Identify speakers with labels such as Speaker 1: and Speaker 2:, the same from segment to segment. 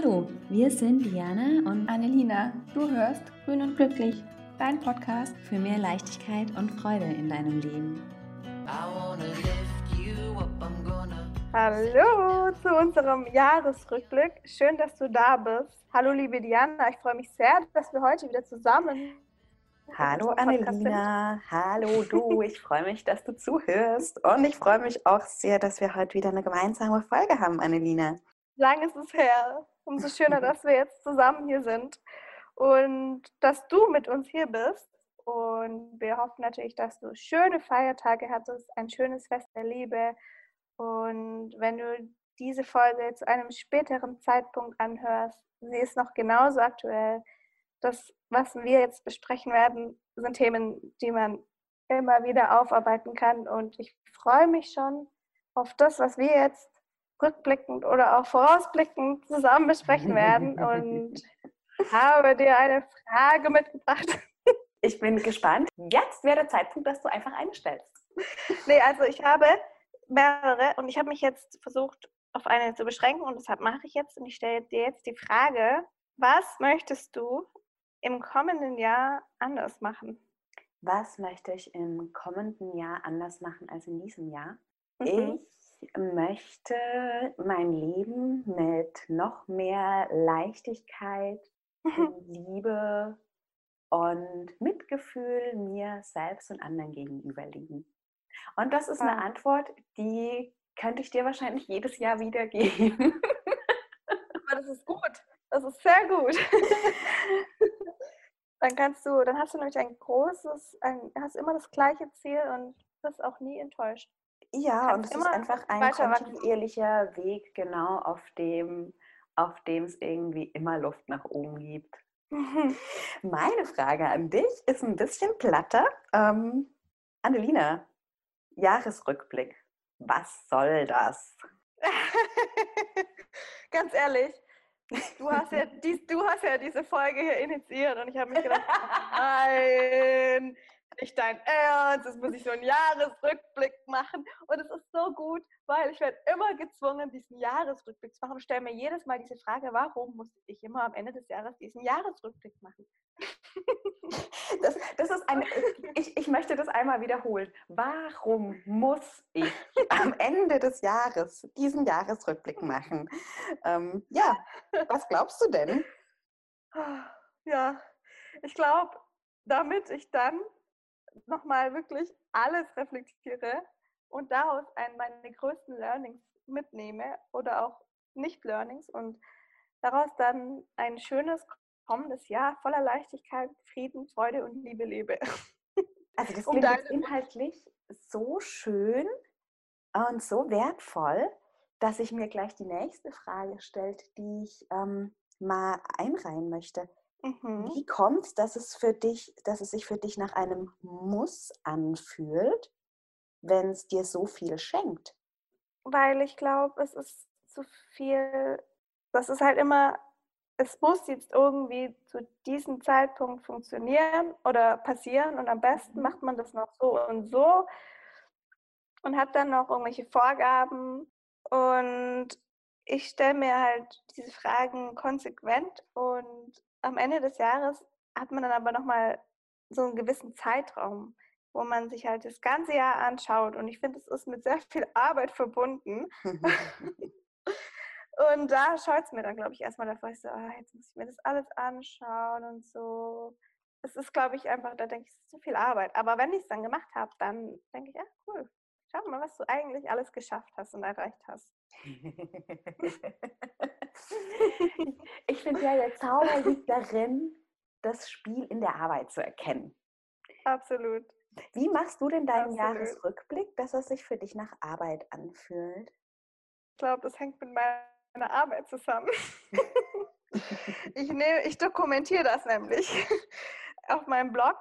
Speaker 1: Hallo, wir sind Diana und
Speaker 2: Annelina. Du hörst Grün und Glücklich, dein Podcast
Speaker 1: für mehr Leichtigkeit und Freude in deinem Leben.
Speaker 2: Hallo zu unserem Jahresrückblick. Schön, dass du da bist. Hallo, liebe Diana. Ich freue mich sehr, dass wir heute wieder zusammen.
Speaker 1: Hallo Annelina, hallo du. Ich freue mich, dass du zuhörst und ich freue mich auch sehr, dass wir heute wieder eine gemeinsame Folge haben, Annelina.
Speaker 2: Lang ist es her. Umso schöner, dass wir jetzt zusammen hier sind und dass du mit uns hier bist. Und wir hoffen natürlich, dass du schöne Feiertage hattest, ein schönes Fest der Liebe. Und wenn du diese Folge zu einem späteren Zeitpunkt anhörst, sie ist noch genauso aktuell. Das, was wir jetzt besprechen werden, sind Themen, die man immer wieder aufarbeiten kann. Und ich freue mich schon auf das, was wir jetzt rückblickend oder auch vorausblickend zusammen besprechen werden und habe dir eine Frage mitgebracht.
Speaker 1: Ich bin gespannt. Jetzt wäre der Zeitpunkt, dass du einfach eine stellst.
Speaker 2: Nee, also ich habe mehrere und ich habe mich jetzt versucht, auf eine zu beschränken und deshalb mache ich jetzt und ich stelle dir jetzt die Frage, was möchtest du im kommenden Jahr anders machen?
Speaker 1: Was möchte ich im kommenden Jahr anders machen als in diesem Jahr? Mhm. Ich möchte mein Leben mit noch mehr Leichtigkeit, Liebe und Mitgefühl mir selbst und anderen gegenüber leben. Und das ist eine. Antwort, die könnte ich dir wahrscheinlich jedes Jahr wieder geben.
Speaker 2: Aber das ist gut. Das ist sehr gut. dann kannst du, dann hast du nämlich ein großes, ein, hast immer das gleiche Ziel und bist auch nie enttäuscht.
Speaker 1: Ja, und es ist einfach ein kontinuierlicher Weg, genau, auf dem, auf dem es irgendwie immer Luft nach oben gibt. Meine Frage an dich ist ein bisschen platter. Ähm, Annelina, Jahresrückblick. Was soll das?
Speaker 2: Ganz ehrlich, du hast, ja dies, du hast ja diese Folge hier initiiert und ich habe mich gedacht, nein, nicht dein Ernst, jetzt muss ich so einen Jahresrückblick machen. Und es ist so gut, weil ich werde immer gezwungen, diesen Jahresrückblick zu machen und stelle mir jedes Mal diese Frage, warum muss ich immer am Ende des Jahres diesen Jahresrückblick machen?
Speaker 1: Das, das ist eine, ich, ich möchte das einmal wiederholen. Warum muss ich am Ende des Jahres diesen Jahresrückblick machen? Ähm, ja, was glaubst du denn?
Speaker 2: Ja, ich glaube, damit ich dann nochmal wirklich alles reflektiere und daraus ein, meine größten Learnings mitnehme oder auch Nicht-Learnings und daraus dann ein schönes kommendes Jahr voller Leichtigkeit, Frieden, Freude und Liebe lebe.
Speaker 1: Also das klingt um inhaltlich so schön und so wertvoll, dass ich mir gleich die nächste Frage stellt, die ich ähm, mal einreihen möchte. Mhm. Wie kommt es, dass es für dich, dass es sich für dich nach einem Muss anfühlt, wenn es dir so viel schenkt?
Speaker 2: Weil ich glaube, es ist zu viel, das ist halt immer, es muss jetzt irgendwie zu diesem Zeitpunkt funktionieren oder passieren und am besten mhm. macht man das noch so und so und hat dann noch irgendwelche Vorgaben und ich stelle mir halt diese Fragen konsequent und am Ende des Jahres hat man dann aber nochmal so einen gewissen Zeitraum, wo man sich halt das ganze Jahr anschaut. Und ich finde, es ist mit sehr viel Arbeit verbunden. und da schaut es mir dann, glaube ich, erstmal davor, ich so, oh, jetzt muss ich mir das alles anschauen und so. Es ist, glaube ich, einfach, da denke ich, es ist zu viel Arbeit. Aber wenn ich es dann gemacht habe, dann denke ich, ja, cool. Schau mal, was du eigentlich alles geschafft hast und erreicht hast.
Speaker 1: ich finde ja, der Zauber liegt darin, das Spiel in der Arbeit zu erkennen.
Speaker 2: Absolut.
Speaker 1: Wie machst du denn deinen Absolut. Jahresrückblick, dass es sich für dich nach Arbeit anfühlt?
Speaker 2: Ich glaube, das hängt mit meiner Arbeit zusammen. ich, nehm, ich dokumentiere das nämlich auf meinem Blog.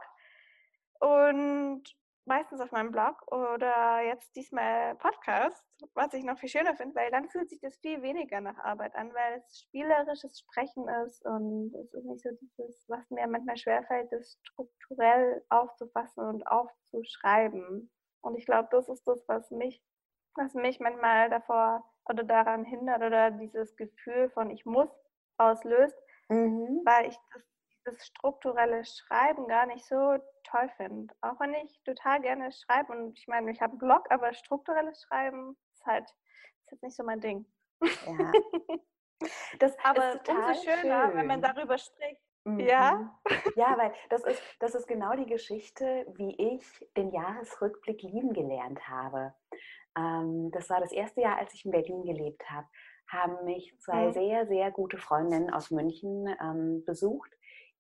Speaker 2: Und meistens auf meinem Blog oder jetzt diesmal Podcast, was ich noch viel schöner finde, weil dann fühlt sich das viel weniger nach Arbeit an, weil es spielerisches Sprechen ist und es ist nicht so dieses, was mir manchmal schwerfällt, das strukturell aufzufassen und aufzuschreiben. Und ich glaube, das ist das, was mich, was mich manchmal davor oder daran hindert oder dieses Gefühl von ich muss auslöst, mhm. weil ich das, das, strukturelle Schreiben gar nicht so toll finde. Auch wenn ich total gerne schreibe und ich meine, ich habe einen Blog, aber strukturelles Schreiben ist halt ist jetzt nicht so mein Ding. Ja.
Speaker 1: Das aber ist umso schöner, schön.
Speaker 2: wenn man darüber spricht. Mhm. Ja?
Speaker 1: Ja, weil das ist, das ist genau die Geschichte, wie ich den Jahresrückblick lieben gelernt habe. Ähm, das war das erste Jahr, als ich in Berlin gelebt habe haben mich zwei mhm. sehr, sehr gute Freundinnen aus München ähm, besucht,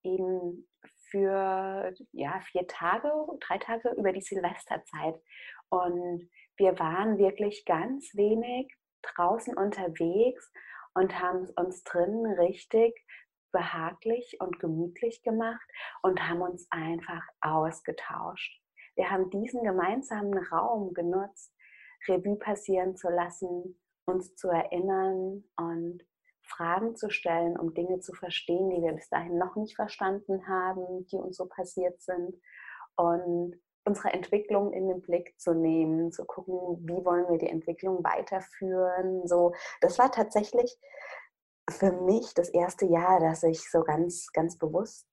Speaker 1: eben für ja, vier Tage, drei Tage über die Silvesterzeit. Und wir waren wirklich ganz wenig draußen unterwegs und haben uns drinnen richtig behaglich und gemütlich gemacht und haben uns einfach ausgetauscht. Wir haben diesen gemeinsamen Raum genutzt, Revue passieren zu lassen, uns zu erinnern und Fragen zu stellen, um Dinge zu verstehen, die wir bis dahin noch nicht verstanden haben, die uns so passiert sind. Und unsere Entwicklung in den Blick zu nehmen, zu gucken, wie wollen wir die Entwicklung weiterführen. So, das war tatsächlich für mich das erste Jahr, dass ich so ganz, ganz bewusst,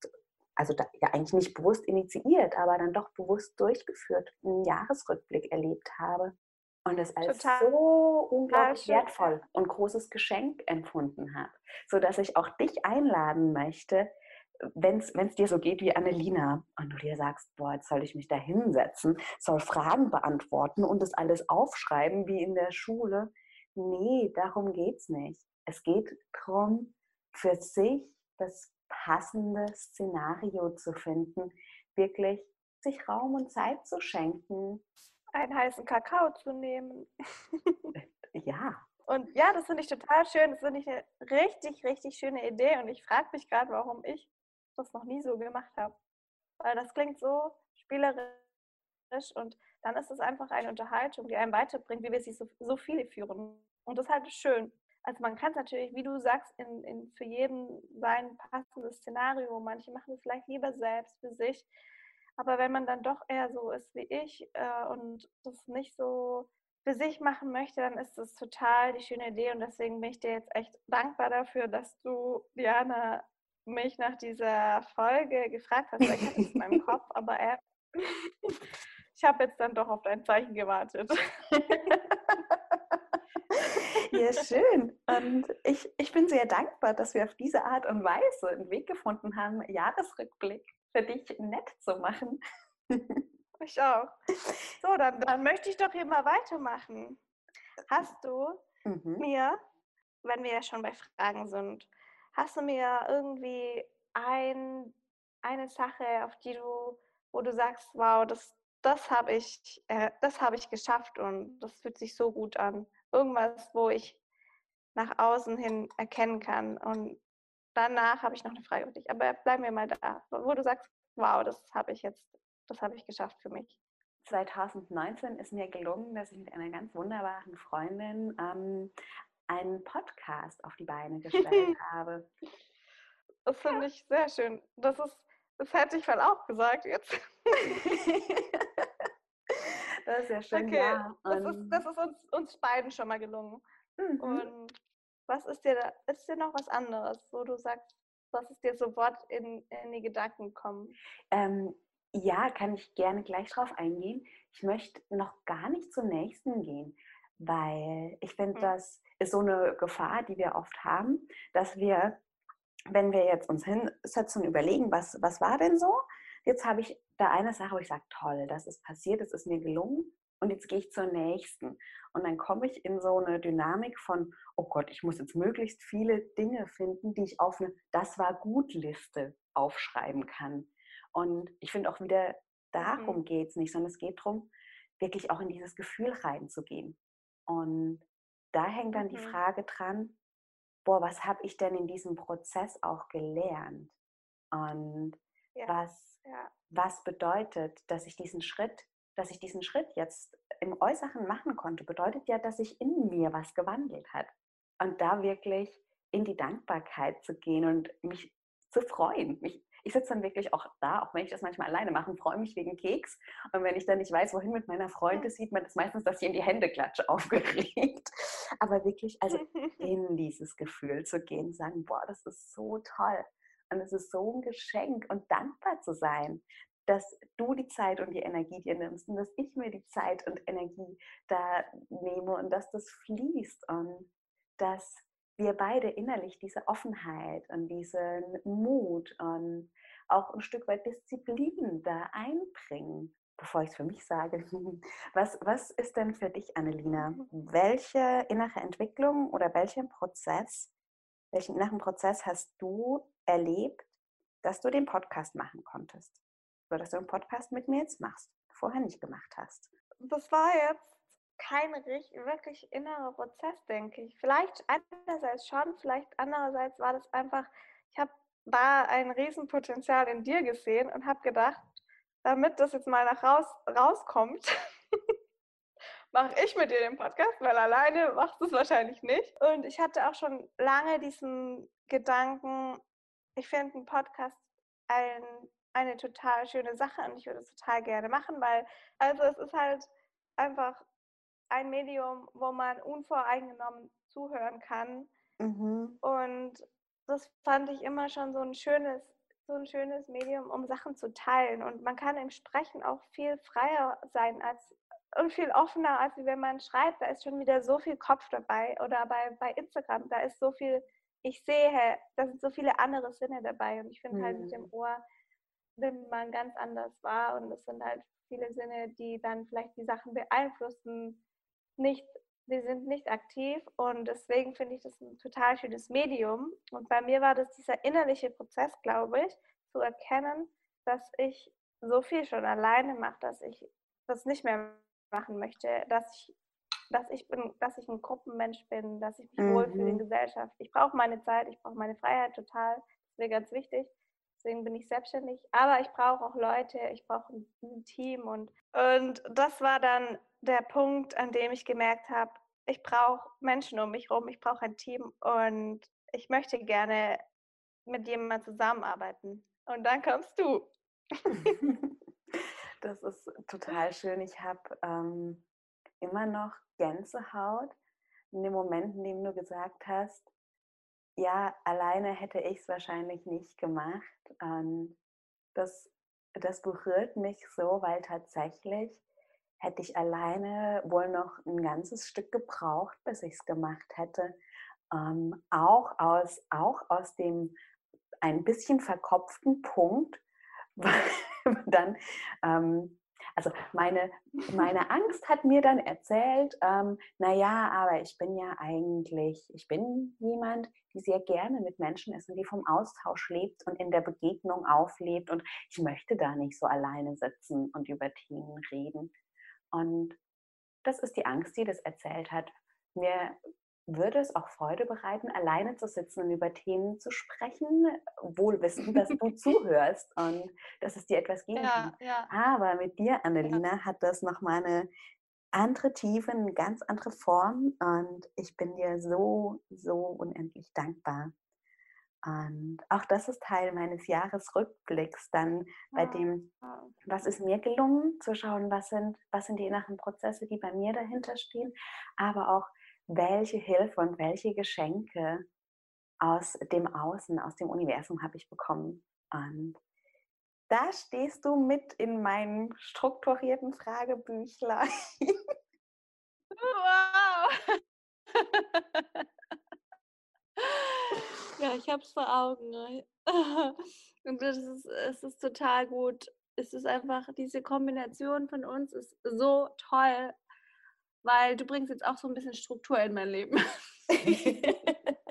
Speaker 1: also da, ja eigentlich nicht bewusst initiiert, aber dann doch bewusst durchgeführt, einen Jahresrückblick erlebt habe und es als Total. so unglaublich wertvoll und großes Geschenk empfunden habe, sodass ich auch dich einladen möchte, wenn es dir so geht wie Annelina und du dir sagst, boah, jetzt soll ich mich da hinsetzen, soll Fragen beantworten und das alles aufschreiben wie in der Schule. Nee, darum geht es nicht. Es geht darum, für sich das passende Szenario zu finden, wirklich sich Raum und Zeit zu schenken,
Speaker 2: einen heißen Kakao zu nehmen.
Speaker 1: ja.
Speaker 2: Und ja, das finde ich total schön. Das finde ich eine richtig, richtig schöne Idee. Und ich frage mich gerade, warum ich das noch nie so gemacht habe. Weil das klingt so spielerisch und dann ist es einfach eine Unterhaltung, die einem weiterbringt, wie wir sie so, so viele führen. Und das ist halt schön. Also man kann es natürlich, wie du sagst, in, in für jeden sein passendes Szenario. Manche machen es vielleicht lieber selbst für sich. Aber wenn man dann doch eher so ist wie ich äh, und das nicht so für sich machen möchte, dann ist das total die schöne Idee. Und deswegen bin ich dir jetzt echt dankbar dafür, dass du, Diana, mich nach dieser Folge gefragt hast. Ich hatte es in meinem Kopf, aber äh, ich habe jetzt dann doch auf dein Zeichen gewartet.
Speaker 1: Ja, schön. Und ich, ich bin sehr dankbar, dass wir auf diese Art und Weise einen Weg gefunden haben, Jahresrückblick für dich nett zu machen.
Speaker 2: Ich auch. So, dann, dann möchte ich doch hier mal weitermachen. Hast du mhm. mir, wenn wir ja schon bei Fragen sind, hast du mir irgendwie ein, eine Sache, auf die du, wo du sagst, wow, das, das habe ich, äh, das habe ich geschafft und das fühlt sich so gut an. Irgendwas, wo ich nach außen hin erkennen kann. Und danach habe ich noch eine Frage für dich. Aber bleiben wir mal da, wo du sagst, wow, das habe ich jetzt, das habe ich geschafft für mich.
Speaker 1: 2019 ist mir gelungen, dass ich mit einer ganz wunderbaren Freundin ähm, einen Podcast auf die Beine gestellt habe.
Speaker 2: Das finde ja. ich sehr schön. Das ist, das hätte ich voll auch gesagt jetzt.
Speaker 1: das ist ja schön, okay. ja.
Speaker 2: das ist, das ist uns, uns beiden schon mal gelungen. Mhm. Und was ist dir da, ist dir noch was anderes, wo du sagst, was ist dir sofort in, in die Gedanken gekommen?
Speaker 1: Ähm, ja, kann ich gerne gleich drauf eingehen. Ich möchte noch gar nicht zum nächsten gehen, weil ich finde, mhm. das ist so eine Gefahr, die wir oft haben, dass wir, wenn wir jetzt uns hinsetzen und überlegen, was, was war denn so? Jetzt habe ich da eine Sache, wo ich sage, toll, das ist passiert, das ist mir gelungen und jetzt gehe ich zur nächsten. Und dann komme ich in so eine Dynamik von, oh Gott, ich muss jetzt möglichst viele Dinge finden, die ich auf eine Das war gut Liste aufschreiben kann. Und ich finde auch wieder, darum mhm. geht es nicht, sondern es geht darum, wirklich auch in dieses Gefühl reinzugehen. Und da hängt dann mhm. die Frage dran, boah, was habe ich denn in diesem Prozess auch gelernt? Und ja. was, ja. was bedeutet, dass ich diesen Schritt dass ich diesen Schritt jetzt im Äußeren machen konnte, bedeutet ja, dass sich in mir was gewandelt hat. Und da wirklich in die Dankbarkeit zu gehen und mich zu freuen. Mich, ich sitze dann wirklich auch da, auch wenn ich das manchmal alleine mache, freue mich wegen Keks. Und wenn ich dann nicht weiß, wohin mit meiner Freundin, sieht man das meistens, dass ich in die Hände klatsche, aufgeregt. Aber wirklich, also in dieses Gefühl zu gehen, sagen, boah, das ist so toll. Und es ist so ein Geschenk und dankbar zu sein, dass du die Zeit und die Energie dir nimmst und dass ich mir die Zeit und Energie da nehme und dass das fließt und dass wir beide innerlich diese Offenheit und diesen Mut und auch ein Stück weit Disziplin da einbringen. Bevor ich es für mich sage, was, was ist denn für dich, Annelina? Welche innere Entwicklung oder welchen Prozess, welchen inneren Prozess hast du erlebt, dass du den Podcast machen konntest? Oder dass du einen Podcast mit mir jetzt machst, vorher nicht gemacht hast?
Speaker 2: Das war jetzt kein wirklich innerer Prozess, denke ich. Vielleicht einerseits schon, vielleicht andererseits war das einfach, ich habe da ein Riesenpotenzial in dir gesehen und habe gedacht, damit das jetzt mal nach raus, rauskommt, mache ich mit dir den Podcast, weil alleine machst du es wahrscheinlich nicht. Und ich hatte auch schon lange diesen Gedanken, ich finde einen Podcast ein, eine total schöne Sache und ich würde es total gerne machen, weil also es ist halt einfach ein Medium, wo man unvoreingenommen zuhören kann. Mhm. Und das fand ich immer schon so ein schönes, so ein schönes Medium, um Sachen zu teilen. Und man kann im Sprechen auch viel freier sein als und viel offener, als wenn man schreibt. Da ist schon wieder so viel Kopf dabei. Oder bei, bei Instagram, da ist so viel, ich sehe, da sind so viele andere Sinne dabei. Und ich finde mhm. halt mit dem mhm. Ohr nimmt man ganz anders wahr. Und es sind halt viele Sinne, die dann vielleicht die Sachen beeinflussen, nicht, sie sind nicht aktiv und deswegen finde ich das ein total schönes Medium. Und bei mir war das dieser innerliche Prozess, glaube ich, zu erkennen, dass ich so viel schon alleine mache, dass ich das nicht mehr machen möchte, dass ich, dass ich bin, dass ich ein Gruppenmensch bin, dass ich mich mhm. wohlfühle in Gesellschaft. Ich brauche meine Zeit, ich brauche meine Freiheit total. Das wäre ganz wichtig. Deswegen bin ich selbstständig. Aber ich brauche auch Leute, ich brauche ein Team. Und, und das war dann der Punkt, an dem ich gemerkt habe, ich brauche Menschen um mich herum, ich brauche ein Team und ich möchte gerne mit jemandem zusammenarbeiten. Und dann kommst du.
Speaker 1: das ist total schön. Ich habe ähm, immer noch Gänsehaut in dem Moment, in dem du gesagt hast, ja, alleine hätte ich es wahrscheinlich nicht gemacht. Und das, das berührt mich so, weil tatsächlich hätte ich alleine wohl noch ein ganzes Stück gebraucht, bis ich es gemacht hätte. Ähm, auch, aus, auch aus dem ein bisschen verkopften Punkt, weil dann ähm, also meine, meine Angst hat mir dann erzählt, ähm, naja, aber ich bin ja eigentlich, ich bin jemand, die sehr gerne mit Menschen ist und die vom Austausch lebt und in der Begegnung auflebt und ich möchte da nicht so alleine sitzen und über Themen reden. Und das ist die Angst, die das erzählt hat. Mir würde es auch Freude bereiten, alleine zu sitzen und über Themen zu sprechen, wohl wissend, dass du zuhörst und dass es dir etwas geben ja, kann. Ja. Aber mit dir, Annelina, ja. hat das nochmal eine andere Tiefe, eine ganz andere Form und ich bin dir so, so unendlich dankbar. Und auch das ist Teil meines Jahresrückblicks, dann bei dem, was ist mir gelungen, zu schauen, was sind, was sind die inneren Prozesse, die bei mir dahinter stehen, aber auch, welche Hilfe und welche Geschenke aus dem Außen, aus dem Universum habe ich bekommen. Und da stehst du mit in meinem strukturierten Fragebüchlein.
Speaker 2: Wow! ja, ich habe es vor Augen. Ne? Und das ist, es ist total gut. Es ist einfach, diese Kombination von uns ist so toll weil du bringst jetzt auch so ein bisschen Struktur in mein Leben.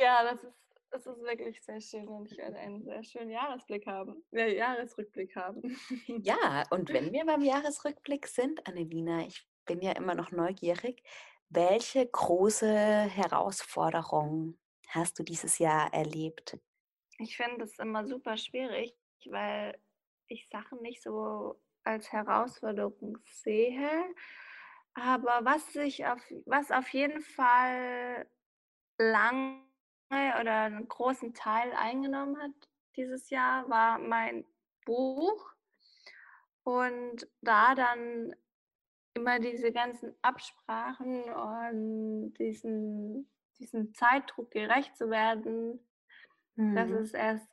Speaker 2: Ja, das ist, das ist wirklich sehr schön und ich werde einen sehr schönen Jahresblick haben, äh, Jahresrückblick haben.
Speaker 1: ja, und wenn wir beim Jahresrückblick sind, Annelina, ich bin ja immer noch neugierig, welche große Herausforderung hast du dieses Jahr erlebt?
Speaker 2: Ich finde es immer super schwierig, weil ich Sachen nicht so als Herausforderung sehe. Aber was sich auf, was auf jeden Fall lange oder einen großen Teil eingenommen hat dieses Jahr war mein Buch. Und da dann immer diese ganzen Absprachen und diesen, diesen Zeitdruck gerecht zu werden, mhm. dass es erst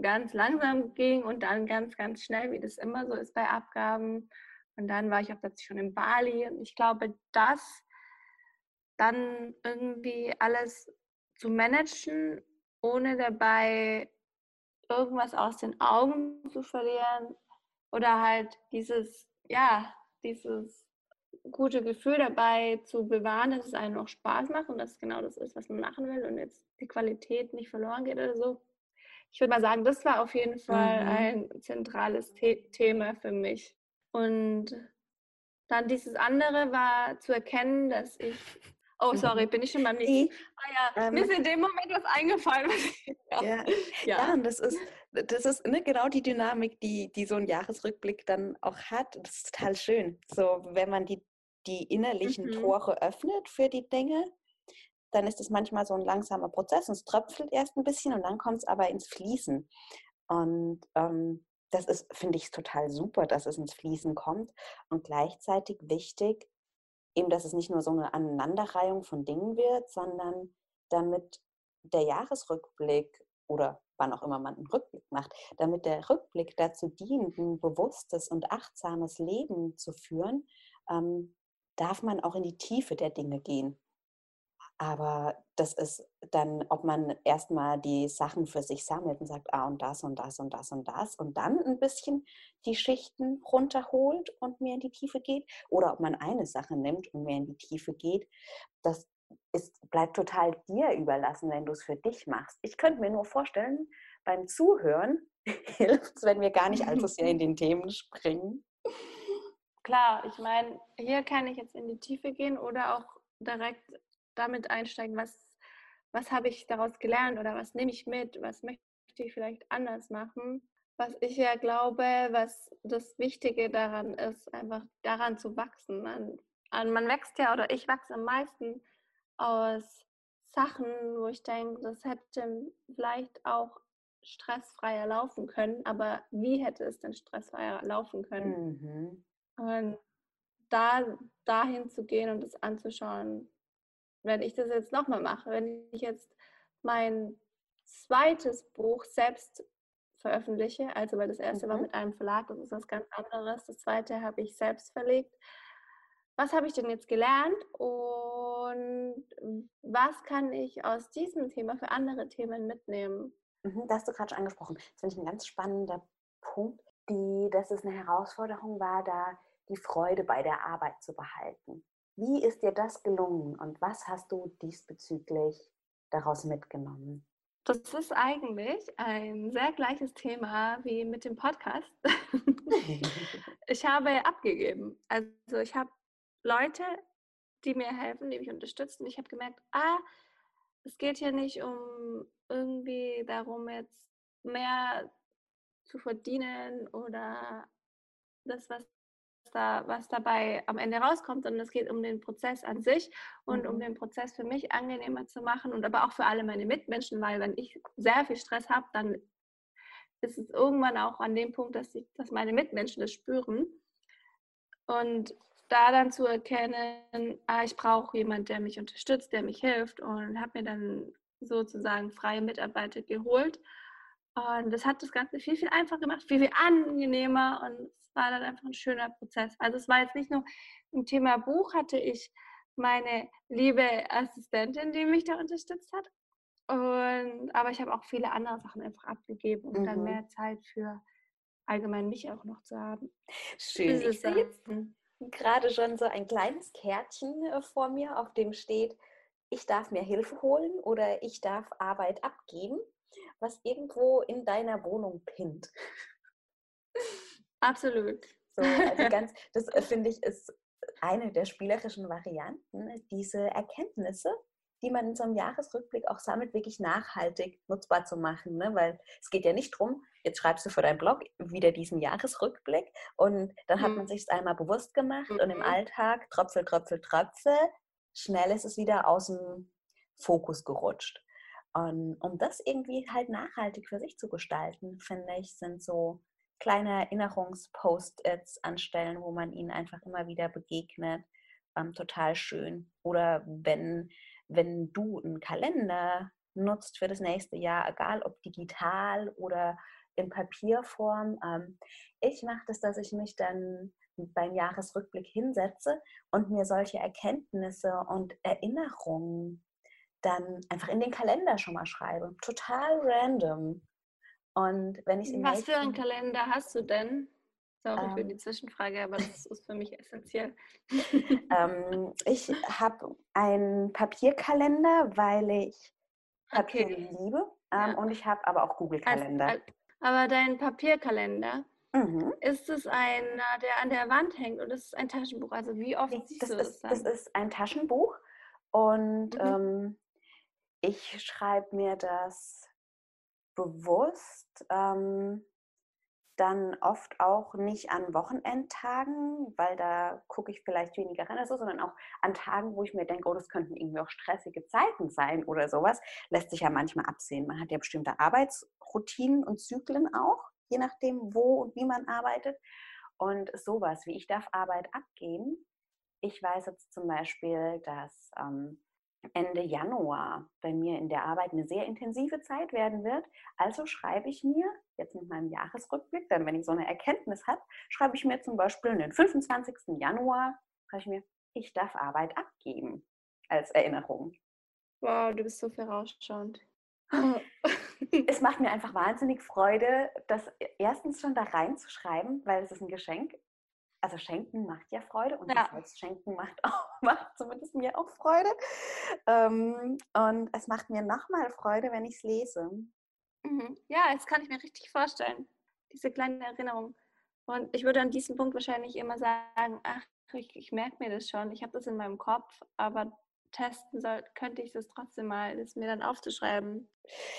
Speaker 2: ganz langsam ging und dann ganz, ganz schnell, wie das immer so ist bei Abgaben. Und dann war ich auch plötzlich schon in Bali. Und ich glaube, das dann irgendwie alles zu managen, ohne dabei irgendwas aus den Augen zu verlieren oder halt dieses, ja, dieses gute Gefühl dabei zu bewahren, dass es einem noch Spaß macht und dass es genau das ist, was man machen will und jetzt die Qualität nicht verloren geht oder so. Ich würde mal sagen, das war auf jeden Fall mhm. ein zentrales The Thema für mich. Und dann dieses andere war zu erkennen, dass ich Oh, sorry, bin ich schon beim nächsten? Ah ja, ähm, mir ist in dem Moment was eingefallen.
Speaker 1: ja. Ja. ja. und das ist, das ist ne, genau die Dynamik, die, die so ein Jahresrückblick dann auch hat. Das ist total schön. So, wenn man die, die innerlichen mhm. Tore öffnet für die Dinge, dann ist es manchmal so ein langsamer Prozess und es tröpfelt erst ein bisschen und dann kommt es aber ins Fließen. Und ähm, das ist, finde ich, total super, dass es ins Fließen kommt und gleichzeitig wichtig, eben, dass es nicht nur so eine Aneinanderreihung von Dingen wird, sondern damit der Jahresrückblick oder wann auch immer man einen Rückblick macht, damit der Rückblick dazu dient, ein bewusstes und achtsames Leben zu führen, ähm, darf man auch in die Tiefe der Dinge gehen. Aber das ist dann, ob man erstmal die Sachen für sich sammelt und sagt, ah und das und das und das und das und dann ein bisschen die Schichten runterholt und mehr in die Tiefe geht. Oder ob man eine Sache nimmt und mehr in die Tiefe geht. Das ist, bleibt total dir überlassen, wenn du es für dich machst. Ich könnte mir nur vorstellen, beim Zuhören hilft es, wenn wir gar nicht allzu sehr in den Themen springen.
Speaker 2: Klar, ich meine, hier kann ich jetzt in die Tiefe gehen oder auch direkt damit einsteigen, was, was habe ich daraus gelernt oder was nehme ich mit, was möchte ich vielleicht anders machen. Was ich ja glaube, was das Wichtige daran ist, einfach daran zu wachsen. Man, man wächst ja oder ich wachse am meisten aus Sachen, wo ich denke, das hätte vielleicht auch stressfreier laufen können, aber wie hätte es denn stressfreier laufen können? Mhm. Und da dahin zu gehen und das anzuschauen, wenn ich das jetzt nochmal mache, wenn ich jetzt mein zweites Buch selbst veröffentliche, also weil das erste mhm. war mit einem Verlag, das ist was ganz anderes, das zweite habe ich selbst verlegt. Was habe ich denn jetzt gelernt und was kann ich aus diesem Thema für andere Themen mitnehmen?
Speaker 1: Mhm, das hast du gerade schon angesprochen. Das finde ich ein ganz spannender Punkt, die, dass es eine Herausforderung war, da die Freude bei der Arbeit zu behalten. Wie ist dir das gelungen und was hast du diesbezüglich daraus mitgenommen?
Speaker 2: Das ist eigentlich ein sehr gleiches Thema wie mit dem Podcast. ich habe abgegeben. Also ich habe Leute, die mir helfen, die mich unterstützen. Ich habe gemerkt, ah, es geht hier nicht um irgendwie darum, jetzt mehr zu verdienen oder das, was da, was dabei am Ende rauskommt, sondern es geht um den Prozess an sich und mhm. um den Prozess für mich angenehmer zu machen und aber auch für alle meine Mitmenschen, weil wenn ich sehr viel Stress habe, dann ist es irgendwann auch an dem Punkt, dass, ich, dass meine Mitmenschen das spüren. Und da dann zu erkennen, ah, ich brauche jemanden, der mich unterstützt, der mich hilft und habe mir dann sozusagen freie Mitarbeiter geholt. Und das hat das Ganze viel, viel einfacher gemacht, viel, viel angenehmer und war dann einfach ein schöner Prozess. Also es war jetzt nicht nur im Thema Buch, hatte ich meine liebe Assistentin, die mich da unterstützt hat. Und, aber ich habe auch viele andere Sachen einfach abgegeben, um mhm. dann mehr Zeit für allgemein mich auch noch zu haben.
Speaker 1: Schön. Ich sehe jetzt gerade schon so ein kleines Kärtchen äh, vor mir, auf dem steht, ich darf mir Hilfe holen oder ich darf Arbeit abgeben, was irgendwo in deiner Wohnung pinnt.
Speaker 2: Absolut.
Speaker 1: So, also ganz, das äh, finde ich ist eine der spielerischen Varianten, diese Erkenntnisse, die man in so einem Jahresrückblick auch sammelt, wirklich nachhaltig nutzbar zu machen. Ne? Weil es geht ja nicht darum, jetzt schreibst du für deinen Blog wieder diesen Jahresrückblick und dann hat mhm. man sich es einmal bewusst gemacht mhm. und im mhm. Alltag tröpfel, tröpfel, tröpfel, schnell ist es wieder aus dem Fokus gerutscht. Und um das irgendwie halt nachhaltig für sich zu gestalten, finde ich, sind so kleine Erinnerungspost-its anstellen, wo man ihnen einfach immer wieder begegnet, ähm, total schön. Oder wenn, wenn du einen Kalender nutzt für das nächste Jahr, egal ob digital oder in Papierform. Ähm, ich mache das, dass ich mich dann beim Jahresrückblick hinsetze und mir solche Erkenntnisse und Erinnerungen dann einfach in den Kalender schon mal schreibe. Total random. Und wenn ich
Speaker 2: Was für einen Kalender hast du denn? Sorry ähm, für die Zwischenfrage, aber das ist für mich essentiell.
Speaker 1: ähm, ich habe einen Papierkalender, weil ich Papier okay. liebe. Ähm, ja. Und ich habe aber auch Google-Kalender.
Speaker 2: Aber dein Papierkalender, mhm. ist es einer, der an der Wand hängt oder ist es ein Taschenbuch? Also wie oft siehst
Speaker 1: das
Speaker 2: du
Speaker 1: ist, das? Das ist ein Taschenbuch und mhm. ähm, ich schreibe mir das bewusst. Ähm, dann oft auch nicht an Wochenendtagen, weil da gucke ich vielleicht weniger rein, so, sondern auch an Tagen, wo ich mir denke, oh, das könnten irgendwie auch stressige Zeiten sein oder sowas, lässt sich ja manchmal absehen. Man hat ja bestimmte Arbeitsroutinen und Zyklen auch, je nachdem, wo und wie man arbeitet. Und sowas, wie ich darf Arbeit abgeben. Ich weiß jetzt zum Beispiel, dass ähm, Ende Januar bei mir in der Arbeit eine sehr intensive Zeit werden wird. Also schreibe ich mir jetzt mit meinem Jahresrückblick, dann wenn ich so eine Erkenntnis habe, schreibe ich mir zum Beispiel den 25. Januar, schreibe ich mir, ich darf Arbeit abgeben als Erinnerung.
Speaker 2: Wow, du bist so vorausschauend.
Speaker 1: es macht mir einfach wahnsinnig Freude, das erstens schon da reinzuschreiben, weil es ist ein Geschenk also Schenken macht ja Freude und ja. das Schenken macht auch, macht zumindest mir auch Freude. Ähm, und es macht mir nochmal Freude, wenn ich es lese.
Speaker 2: Mhm. Ja, das kann ich mir richtig vorstellen. Diese kleine Erinnerung. Und ich würde an diesem Punkt wahrscheinlich immer sagen, ach, ich, ich merke mir das schon, ich habe das in meinem Kopf, aber testen soll, könnte ich das trotzdem mal, das mir dann aufzuschreiben.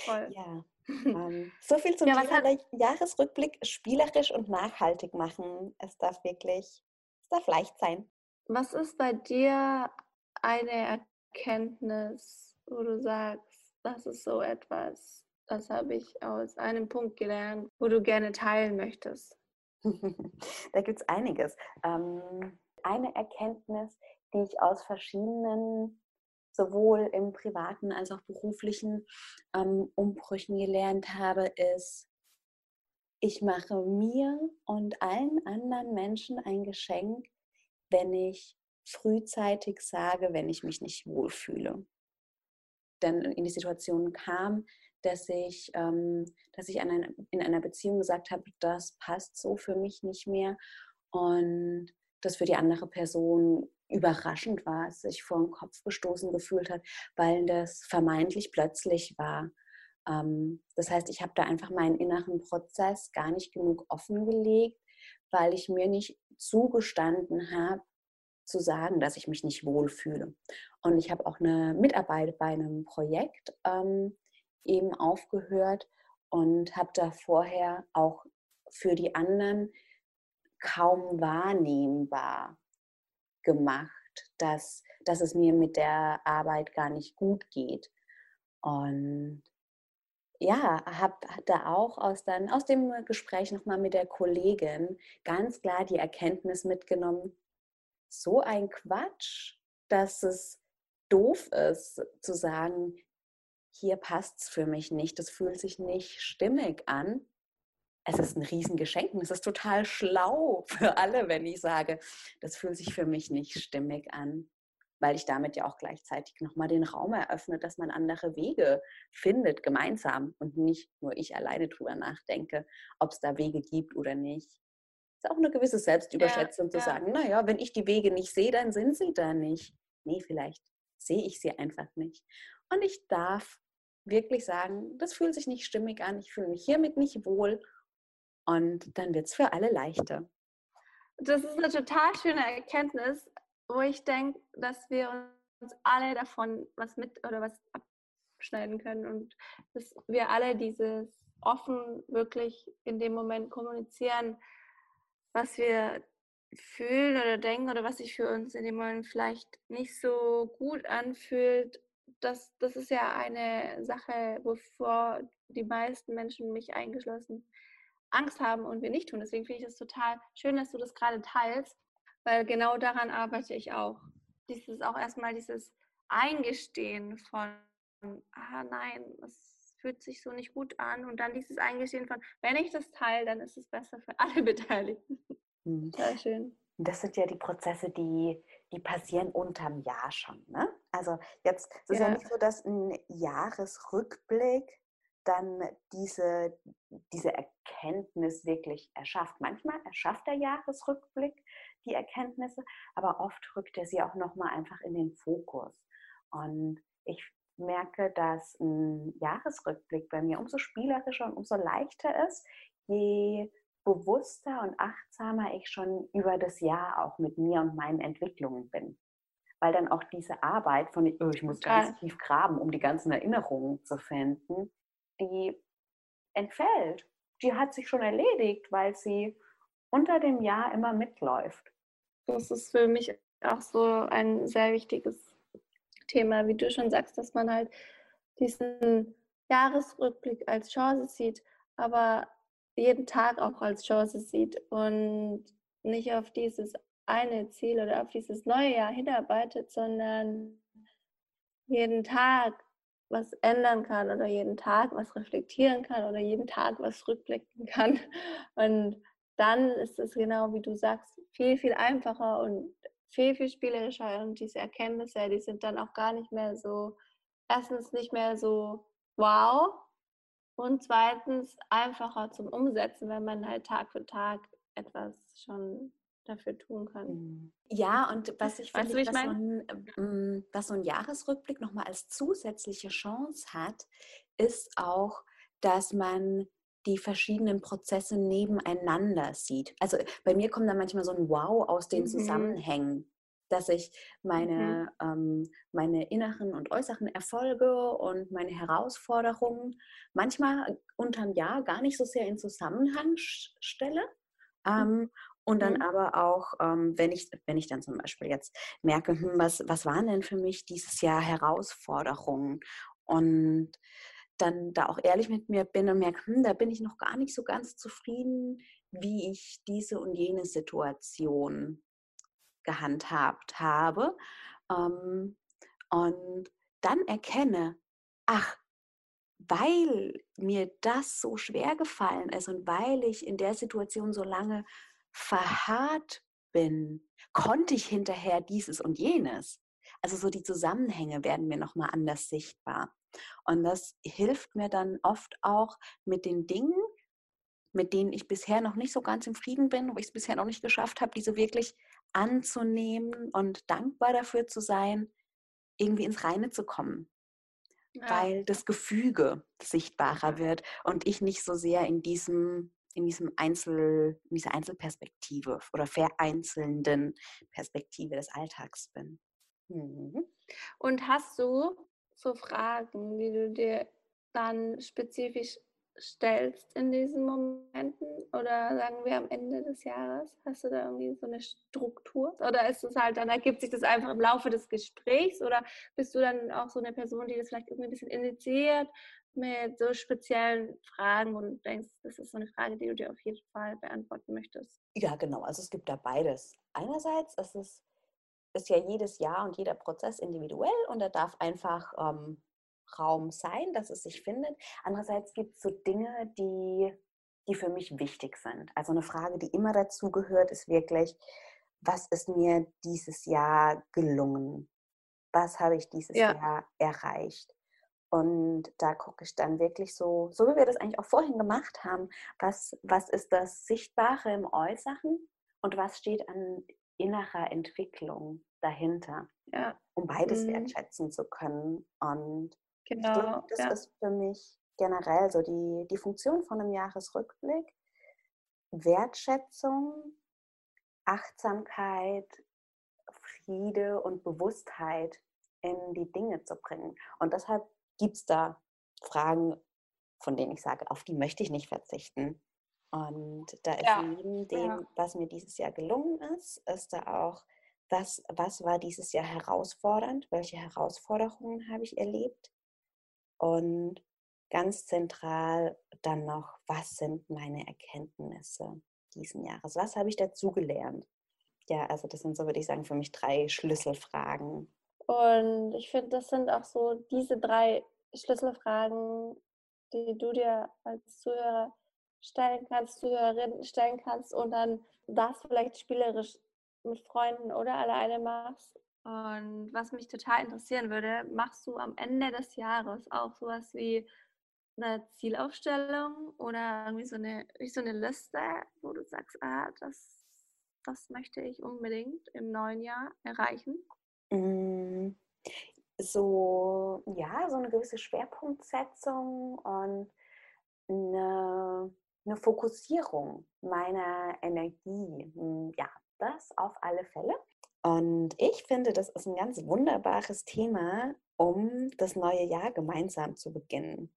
Speaker 1: Voll. Ja, ähm, so viel zum ja, Thema. Jahresrückblick spielerisch und nachhaltig machen. Es darf wirklich, es darf leicht sein.
Speaker 2: Was ist bei dir eine Erkenntnis, wo du sagst, das ist so etwas, das habe ich aus einem Punkt gelernt, wo du gerne teilen möchtest?
Speaker 1: da gibt es einiges. Ähm, eine Erkenntnis, die ich aus verschiedenen sowohl im privaten als auch beruflichen ähm, Umbrüchen gelernt habe, ist, ich mache mir und allen anderen Menschen ein Geschenk, wenn ich frühzeitig sage, wenn ich mich nicht wohlfühle. Dann in die Situation kam, dass ich, ähm, dass ich eine, in einer Beziehung gesagt habe, das passt so für mich nicht mehr und das für die andere Person überraschend war, sich vor den Kopf gestoßen gefühlt hat, weil das vermeintlich plötzlich war. Ähm, das heißt, ich habe da einfach meinen inneren Prozess gar nicht genug offengelegt, weil ich mir nicht zugestanden habe, zu sagen, dass ich mich nicht wohlfühle. Und ich habe auch eine Mitarbeit bei einem Projekt ähm, eben aufgehört und habe da vorher auch für die anderen kaum wahrnehmbar gemacht, dass, dass es mir mit der Arbeit gar nicht gut geht. Und ja, habe da auch aus, dann, aus dem Gespräch nochmal mit der Kollegin ganz klar die Erkenntnis mitgenommen, so ein Quatsch, dass es doof ist zu sagen, hier passt es für mich nicht, das fühlt sich nicht stimmig an es ist ein Riesengeschenk und es ist total schlau für alle, wenn ich sage, das fühlt sich für mich nicht stimmig an, weil ich damit ja auch gleichzeitig nochmal den Raum eröffne, dass man andere Wege findet, gemeinsam und nicht nur ich alleine drüber nachdenke, ob es da Wege gibt oder nicht. Es ist auch eine gewisse Selbstüberschätzung ja, zu ja. sagen, naja, wenn ich die Wege nicht sehe, dann sind sie da nicht. Nee, vielleicht sehe ich sie einfach nicht. Und ich darf wirklich sagen, das fühlt sich nicht stimmig an, ich fühle mich hiermit nicht wohl und dann wird es für alle leichter.
Speaker 2: Das ist eine total schöne Erkenntnis, wo ich denke, dass wir uns alle davon was mit oder was abschneiden können und dass wir alle dieses offen wirklich in dem Moment kommunizieren, was wir fühlen oder denken oder was sich für uns in dem Moment vielleicht nicht so gut anfühlt, das, das ist ja eine Sache, wovor die meisten Menschen, mich eingeschlossen, Angst haben und wir nicht tun. Deswegen finde ich es total schön, dass du das gerade teilst, weil genau daran arbeite ich auch. Dieses auch erstmal dieses Eingestehen von, ah nein, es fühlt sich so nicht gut an und dann dieses Eingestehen von, wenn ich das teile, dann ist es besser für alle Beteiligten. Mhm. Total schön.
Speaker 1: Das sind ja die Prozesse, die, die passieren unterm Jahr schon. Ne? Also jetzt es ist ja. ja nicht so, dass ein Jahresrückblick dann diese, diese Erkenntnis wirklich erschafft. Manchmal erschafft der Jahresrückblick die Erkenntnisse, aber oft rückt er sie auch nochmal einfach in den Fokus. Und ich merke, dass ein Jahresrückblick bei mir umso spielerischer und umso leichter ist, je bewusster und achtsamer ich schon über das Jahr auch mit mir und meinen Entwicklungen bin. Weil dann auch diese Arbeit von, oh, ich muss ganz tief graben, um die ganzen Erinnerungen zu finden, die entfällt. Die hat sich schon erledigt, weil sie unter dem Jahr immer mitläuft.
Speaker 2: Das ist für mich auch so ein sehr wichtiges Thema, wie du schon sagst, dass man halt diesen Jahresrückblick als Chance sieht, aber jeden Tag auch als Chance sieht und nicht auf dieses eine Ziel oder auf dieses neue Jahr hinarbeitet, sondern jeden Tag was ändern kann oder jeden Tag was reflektieren kann oder jeden Tag was rückblicken kann. Und dann ist es genau wie du sagst, viel, viel einfacher und viel, viel spielerischer. Und diese Erkenntnisse, die sind dann auch gar nicht mehr so, erstens nicht mehr so wow, und zweitens einfacher zum Umsetzen, wenn man halt Tag für Tag etwas schon dafür tun kann. Mhm.
Speaker 1: Ja, und was ich finde, was, so ein, ähm, was so ein Jahresrückblick nochmal als zusätzliche Chance hat, ist auch, dass man die verschiedenen Prozesse nebeneinander sieht. Also bei mir kommt da manchmal so ein Wow aus den mhm. Zusammenhängen dass ich meine, mhm. ähm, meine inneren und äußeren Erfolge und meine Herausforderungen manchmal unterm Jahr gar nicht so sehr in Zusammenhang stelle. Mhm. Ähm, und dann mhm. aber auch, ähm, wenn, ich, wenn ich dann zum Beispiel jetzt merke, hm, was, was waren denn für mich dieses Jahr Herausforderungen? Und dann da auch ehrlich mit mir bin und merke, hm, da bin ich noch gar nicht so ganz zufrieden, wie ich diese und jene Situation gehandhabt habe. Ähm, und dann erkenne, ach, weil mir das so schwer gefallen ist und weil ich in der Situation so lange verharrt bin, konnte ich hinterher dieses und jenes. Also so die Zusammenhänge werden mir nochmal anders sichtbar. Und das hilft mir dann oft auch mit den Dingen, mit denen ich bisher noch nicht so ganz im Frieden bin, wo ich es bisher noch nicht geschafft habe, diese wirklich anzunehmen und dankbar dafür zu sein, irgendwie ins Reine zu kommen. Ja. Weil das Gefüge sichtbarer wird und ich nicht so sehr in diesem, in diesem Einzel, in dieser Einzelperspektive oder vereinzelnden Perspektive des Alltags bin.
Speaker 2: Mhm. Und hast du so Fragen, die du dir dann spezifisch stellst in diesen Momenten oder sagen wir am Ende des Jahres? Hast du da irgendwie so eine Struktur? Oder ist es halt, dann ergibt sich das einfach im Laufe des Gesprächs oder bist du dann auch so eine Person, die das vielleicht irgendwie ein bisschen initiiert mit so speziellen Fragen und du denkst, das ist so eine Frage, die du dir auf jeden Fall beantworten möchtest?
Speaker 1: Ja, genau. Also es gibt da beides. Einerseits ist es ist ja jedes Jahr und jeder Prozess individuell und er darf einfach ähm, Raum sein, dass es sich findet. Andererseits gibt es so Dinge, die, die für mich wichtig sind. Also eine Frage, die immer dazu gehört, ist wirklich, was ist mir dieses Jahr gelungen? Was habe ich dieses ja. Jahr erreicht? Und da gucke ich dann wirklich so, so wie wir das eigentlich auch vorhin gemacht haben, was, was ist das Sichtbare im Äußeren und was steht an innerer Entwicklung dahinter, ja. um beides mhm. wertschätzen zu können. Und Genau. Ich glaube, das ja. ist für mich generell so die, die Funktion von einem Jahresrückblick. Wertschätzung, Achtsamkeit, Friede und Bewusstheit in die Dinge zu bringen. Und deshalb gibt es da Fragen, von denen ich sage, auf die möchte ich nicht verzichten. Und da ist ja. neben dem, ja. was mir dieses Jahr gelungen ist, ist da auch was, was war dieses Jahr herausfordernd, welche Herausforderungen habe ich erlebt und ganz zentral dann noch, was sind meine Erkenntnisse diesen Jahres, was habe ich dazugelernt. Ja, also das sind so, würde ich sagen, für mich drei Schlüsselfragen.
Speaker 2: Und ich finde, das sind auch so diese drei Schlüsselfragen, die du dir als Zuhörer stellen kannst, Zuhörerin stellen kannst und dann das vielleicht spielerisch mit Freunden oder alleine machst. Und was mich total interessieren würde, machst du am Ende des Jahres auch sowas wie eine Zielaufstellung oder irgendwie so eine, wie so eine Liste, wo du sagst, ah, das, das möchte ich unbedingt im neuen Jahr erreichen?
Speaker 1: Mm, so, ja, so eine gewisse Schwerpunktsetzung und eine, eine Fokussierung meiner Energie. Hm, ja, das auf alle Fälle. Und ich finde, das ist ein ganz wunderbares Thema, um das neue Jahr gemeinsam zu beginnen.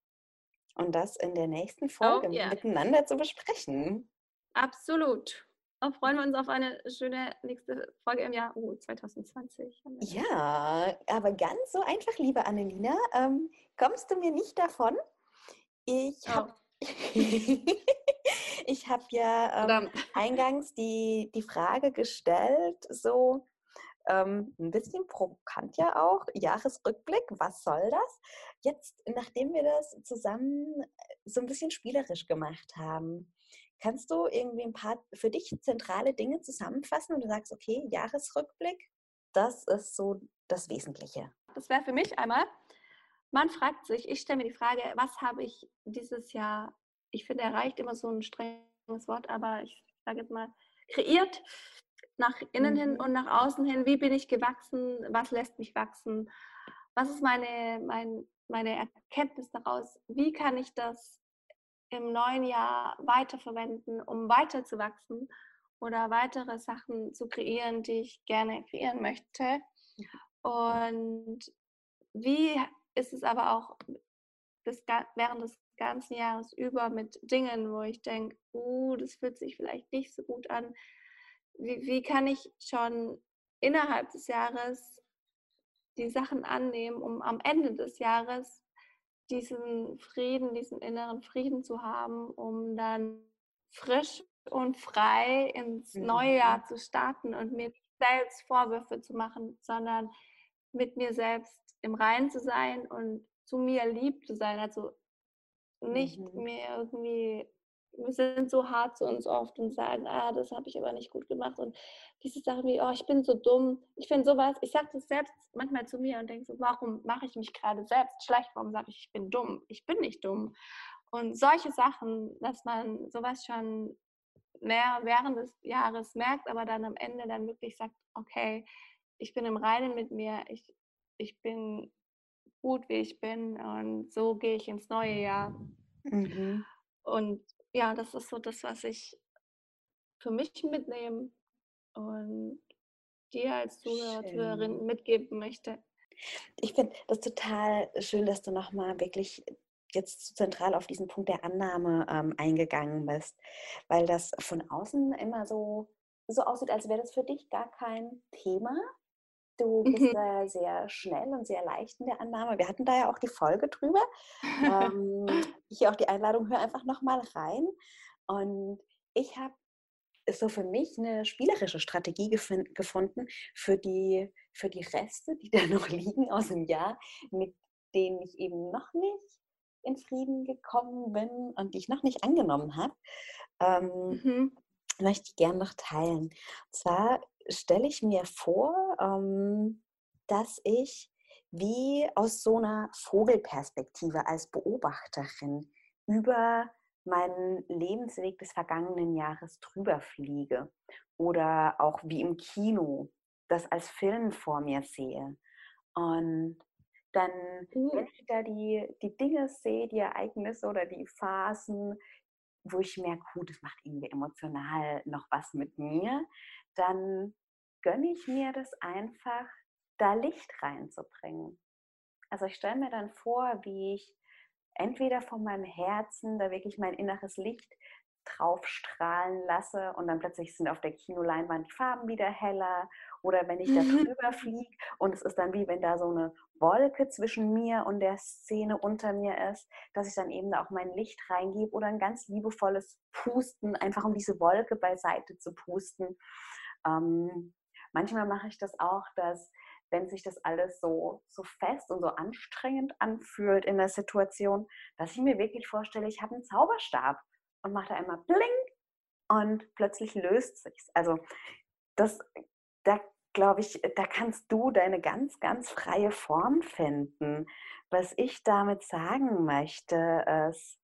Speaker 1: Und das in der nächsten oh, Folge oh, yeah. miteinander zu besprechen.
Speaker 2: Absolut. Und freuen wir uns auf eine schöne nächste Folge im Jahr oh, 2020.
Speaker 1: Ja, aber ganz so einfach, liebe Annelina, ähm, kommst du mir nicht davon? Ich habe oh. ich habe ja ähm, eingangs die, die Frage gestellt, so ähm, ein bisschen provokant ja auch, Jahresrückblick, was soll das? Jetzt, nachdem wir das zusammen äh, so ein bisschen spielerisch gemacht haben, kannst du irgendwie ein paar für dich zentrale Dinge zusammenfassen und du sagst, okay, Jahresrückblick, das ist so das Wesentliche.
Speaker 2: Das wäre für mich einmal, man fragt sich, ich stelle mir die Frage, was habe ich dieses Jahr ich finde, erreicht immer so ein strenges Wort, aber ich sage jetzt mal, kreiert nach innen mhm. hin und nach außen hin. Wie bin ich gewachsen? Was lässt mich wachsen? Was ist meine, mein, meine Erkenntnis daraus? Wie kann ich das im neuen Jahr weiterverwenden, um weiter zu wachsen oder weitere Sachen zu kreieren, die ich gerne kreieren möchte? Und wie ist es aber auch das, während des ganzen Jahres über mit Dingen, wo ich denke, uh, das fühlt sich vielleicht nicht so gut an. Wie, wie kann ich schon innerhalb des Jahres die Sachen annehmen, um am Ende des Jahres diesen Frieden, diesen inneren Frieden zu haben, um dann frisch und frei ins neue Jahr mhm. zu starten und mir selbst Vorwürfe zu machen, sondern mit mir selbst im Reinen zu sein und zu mir lieb zu sein. Also nicht mhm. mehr irgendwie, wir sind so hart zu uns oft und sagen, ah, das habe ich aber nicht gut gemacht. Und diese Sache wie, oh, ich bin so dumm. Ich finde sowas, ich sage das selbst manchmal zu mir und denke so, warum mache ich mich gerade selbst schlecht? Warum sage ich, ich bin dumm? Ich bin nicht dumm. Und solche Sachen, dass man sowas schon mehr während des Jahres merkt, aber dann am Ende dann wirklich sagt, okay, ich bin im Reinen mit mir, ich, ich bin gut, wie ich bin und so gehe ich ins neue Jahr. Mhm. Und ja, das ist so das, was ich für mich mitnehme und dir als Zuhörer, Zuhörerin mitgeben möchte.
Speaker 1: Ich finde das total schön, dass du nochmal wirklich jetzt zentral auf diesen Punkt der Annahme ähm, eingegangen bist, weil das von außen immer so, so aussieht, als wäre das für dich gar kein Thema. Du bist mhm. sehr schnell und sehr leicht in der Annahme. Wir hatten da ja auch die Folge drüber. ähm, hier auch die Einladung, hör einfach nochmal rein. Und ich habe so für mich eine spielerische Strategie gefunden für die, für die Reste, die da noch liegen aus dem Jahr, mit denen ich eben noch nicht in Frieden gekommen bin und die ich noch nicht angenommen habe. Ähm, mhm. Möchte ich gerne noch teilen. Und zwar stelle ich mir vor, ähm, dass ich wie aus so einer Vogelperspektive als Beobachterin über meinen Lebensweg des vergangenen Jahres drüber fliege oder auch wie im Kino das als Film vor mir sehe. Und dann, wenn ich da die, die Dinge sehe, die Ereignisse oder die Phasen, wo ich merke, gut, das macht irgendwie emotional noch was mit mir, dann gönne ich mir das einfach, da Licht reinzubringen. Also ich stelle mir dann vor, wie ich entweder von meinem Herzen da wirklich mein inneres Licht drauf strahlen lasse und dann plötzlich sind auf der Kinoleinwand die Farben wieder heller oder wenn ich da drüber fliege und es ist dann wie wenn da so eine Wolke zwischen mir und der Szene unter mir ist, dass ich dann eben da auch mein Licht reingebe oder ein ganz liebevolles Pusten, einfach um diese Wolke beiseite zu pusten. Ähm, manchmal mache ich das auch, dass wenn sich das alles so, so fest und so anstrengend anfühlt in der Situation, dass ich mir wirklich vorstelle, ich habe einen Zauberstab und mache da einmal bling und plötzlich löst sich's. Also das, da glaube ich, da kannst du deine ganz, ganz freie Form finden. Was ich damit sagen möchte, ist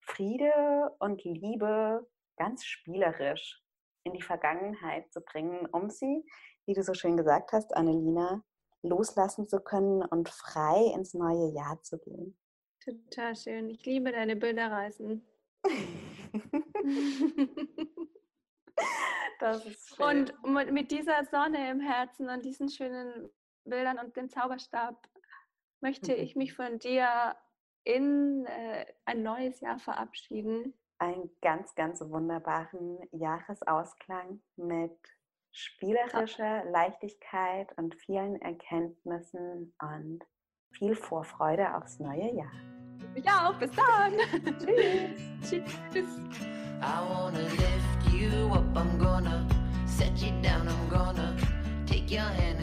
Speaker 1: Friede und Liebe ganz spielerisch in die Vergangenheit zu bringen, um sie, wie du so schön gesagt hast, Annelina, loslassen zu können und frei ins neue Jahr zu gehen.
Speaker 2: Total schön. Ich liebe deine Bilderreisen. das ist schön. Und mit dieser Sonne im Herzen und diesen schönen Bildern und dem Zauberstab möchte ich mich von dir in äh, ein neues Jahr verabschieden.
Speaker 1: Einen ganz, ganz wunderbaren Jahresausklang mit spielerischer Leichtigkeit und vielen Erkenntnissen und viel Vorfreude aufs neue Jahr.
Speaker 2: Ja, bis dann. Tschüss. Tschüss. I wanna lift you up, I'm gonna set you down, I'm gonna take your hand.